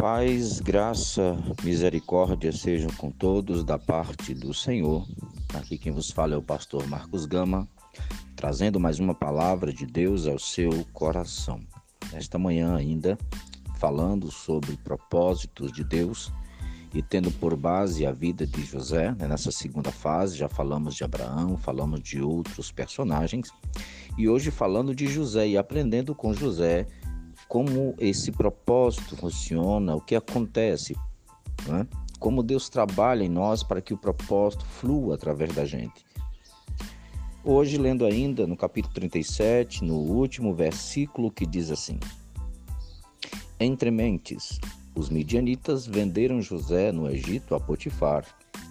Paz, graça, misericórdia sejam com todos da parte do Senhor. Aqui quem vos fala é o pastor Marcos Gama, trazendo mais uma palavra de Deus ao seu coração. Esta manhã ainda falando sobre propósitos de Deus e tendo por base a vida de José, né, nessa segunda fase, já falamos de Abraão, falamos de outros personagens, e hoje falando de José e aprendendo com José como esse propósito funciona, o que acontece, né? como Deus trabalha em nós para que o propósito flua através da gente. Hoje, lendo ainda no capítulo 37, no último versículo que diz assim: Entre mentes, os midianitas venderam José no Egito a Potifar,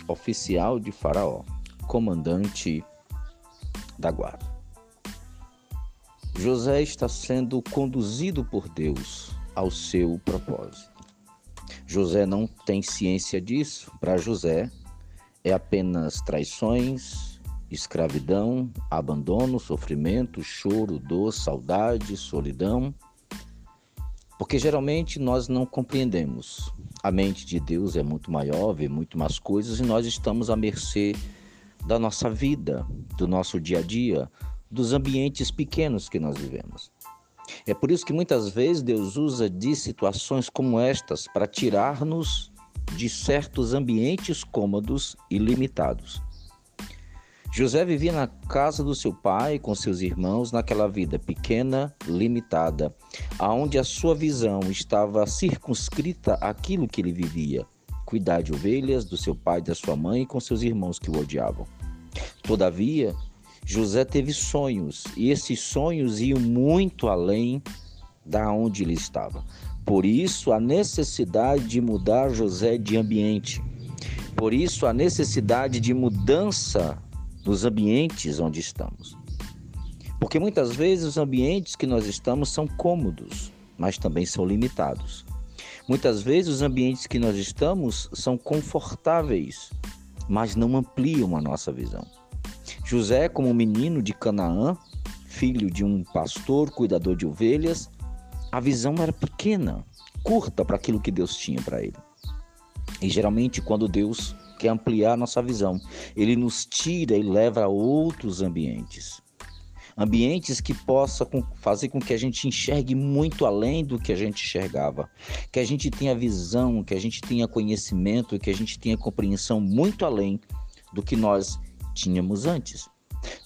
oficial de Faraó, comandante da guarda. José está sendo conduzido por Deus ao seu propósito. José não tem ciência disso. Para José, é apenas traições, escravidão, abandono, sofrimento, choro, dor, saudade, solidão. Porque geralmente nós não compreendemos. A mente de Deus é muito maior, vê muito mais coisas e nós estamos à mercê da nossa vida, do nosso dia a dia, dos ambientes pequenos que nós vivemos. É por isso que muitas vezes Deus usa de situações como estas para tirar-nos de certos ambientes cômodos e limitados. José vivia na casa do seu pai com seus irmãos naquela vida pequena, limitada, aonde a sua visão estava circunscrita àquilo que ele vivia, cuidar de ovelhas do seu pai e da sua mãe com seus irmãos que o odiavam. Todavia, José teve sonhos e esses sonhos iam muito além da onde ele estava. Por isso a necessidade de mudar José de ambiente. Por isso a necessidade de mudança nos ambientes onde estamos. Porque muitas vezes os ambientes que nós estamos são cômodos, mas também são limitados. Muitas vezes os ambientes que nós estamos são confortáveis, mas não ampliam a nossa visão. José, como menino de Canaã, filho de um pastor, cuidador de ovelhas, a visão era pequena, curta para aquilo que Deus tinha para ele. E geralmente, quando Deus quer ampliar nossa visão, ele nos tira e leva a outros ambientes. Ambientes que possa fazer com que a gente enxergue muito além do que a gente enxergava, que a gente tenha visão, que a gente tenha conhecimento, que a gente tenha compreensão muito além do que nós tínhamos antes.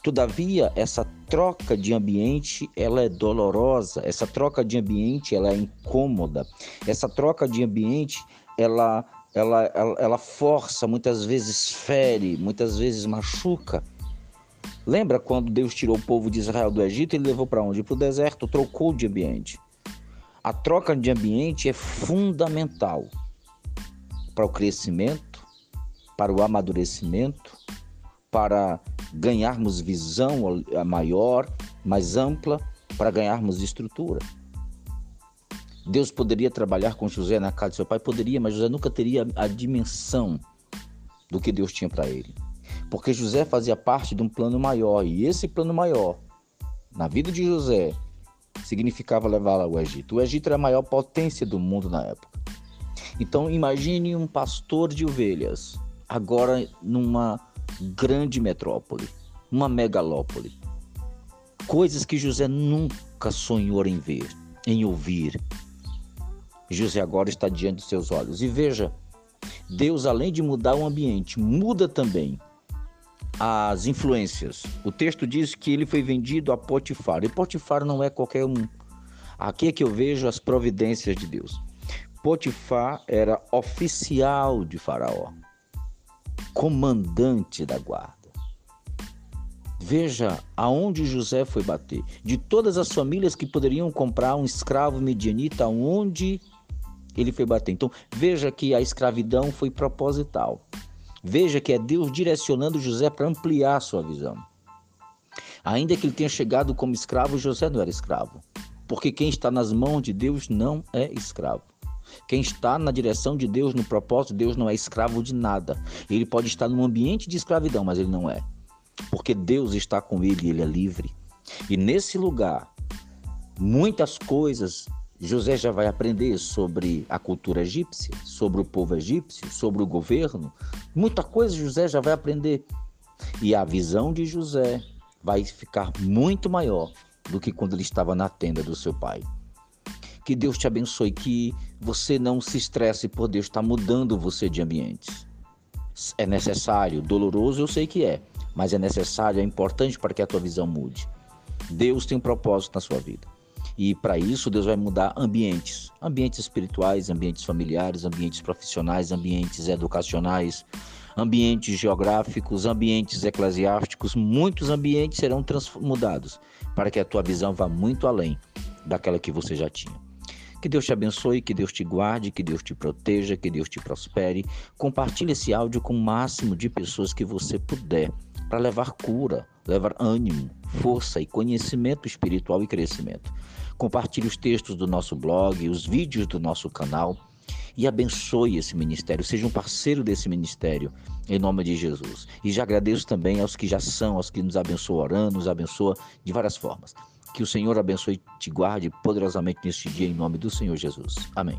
Todavia, essa troca de ambiente, ela é dolorosa, essa troca de ambiente, ela é incômoda. Essa troca de ambiente, ela ela, ela, ela força, muitas vezes fere, muitas vezes machuca. Lembra quando Deus tirou o povo de Israel do Egito, ele levou para onde? Para o deserto, trocou de ambiente. A troca de ambiente é fundamental para o crescimento, para o amadurecimento, para ganharmos visão maior, mais ampla, para ganharmos estrutura. Deus poderia trabalhar com José na casa de seu pai? Poderia, mas José nunca teria a dimensão do que Deus tinha para ele. Porque José fazia parte de um plano maior, e esse plano maior, na vida de José, significava levá-lo ao Egito. O Egito era a maior potência do mundo na época. Então imagine um pastor de ovelhas, agora numa grande metrópole, uma megalópole. Coisas que José nunca sonhou em ver, em ouvir. José agora está diante dos seus olhos. E veja, Deus, além de mudar o ambiente, muda também as influências. O texto diz que ele foi vendido a Potifar. E Potifar não é qualquer um. Aqui é que eu vejo as providências de Deus. Potifar era oficial de Faraó comandante da guarda. Veja aonde José foi bater. De todas as famílias que poderiam comprar um escravo medianita, aonde ele foi bater. Então, veja que a escravidão foi proposital. Veja que é Deus direcionando José para ampliar sua visão. Ainda que ele tenha chegado como escravo, José não era escravo. Porque quem está nas mãos de Deus não é escravo. Quem está na direção de Deus, no propósito de Deus, não é escravo de nada. Ele pode estar num ambiente de escravidão, mas ele não é. Porque Deus está com ele e ele é livre. E nesse lugar, muitas coisas José já vai aprender sobre a cultura egípcia, sobre o povo egípcio, sobre o governo. Muita coisa José já vai aprender. E a visão de José vai ficar muito maior do que quando ele estava na tenda do seu pai. Que Deus te abençoe, que você não se estresse por Deus estar mudando você de ambientes. É necessário, doloroso eu sei que é, mas é necessário, é importante para que a tua visão mude. Deus tem um propósito na sua vida. E para isso, Deus vai mudar ambientes: ambientes espirituais, ambientes familiares, ambientes profissionais, ambientes educacionais, ambientes geográficos, ambientes eclesiásticos. Muitos ambientes serão mudados para que a tua visão vá muito além daquela que você já tinha. Que Deus te abençoe, que Deus te guarde, que Deus te proteja, que Deus te prospere. Compartilhe esse áudio com o máximo de pessoas que você puder para levar cura, levar ânimo, força e conhecimento espiritual e crescimento. Compartilhe os textos do nosso blog, os vídeos do nosso canal e abençoe esse ministério. Seja um parceiro desse ministério, em nome de Jesus. E já agradeço também aos que já são, aos que nos abençoam orando, nos abençoa de várias formas. Que o Senhor abençoe e te guarde poderosamente neste dia, em nome do Senhor Jesus. Amém.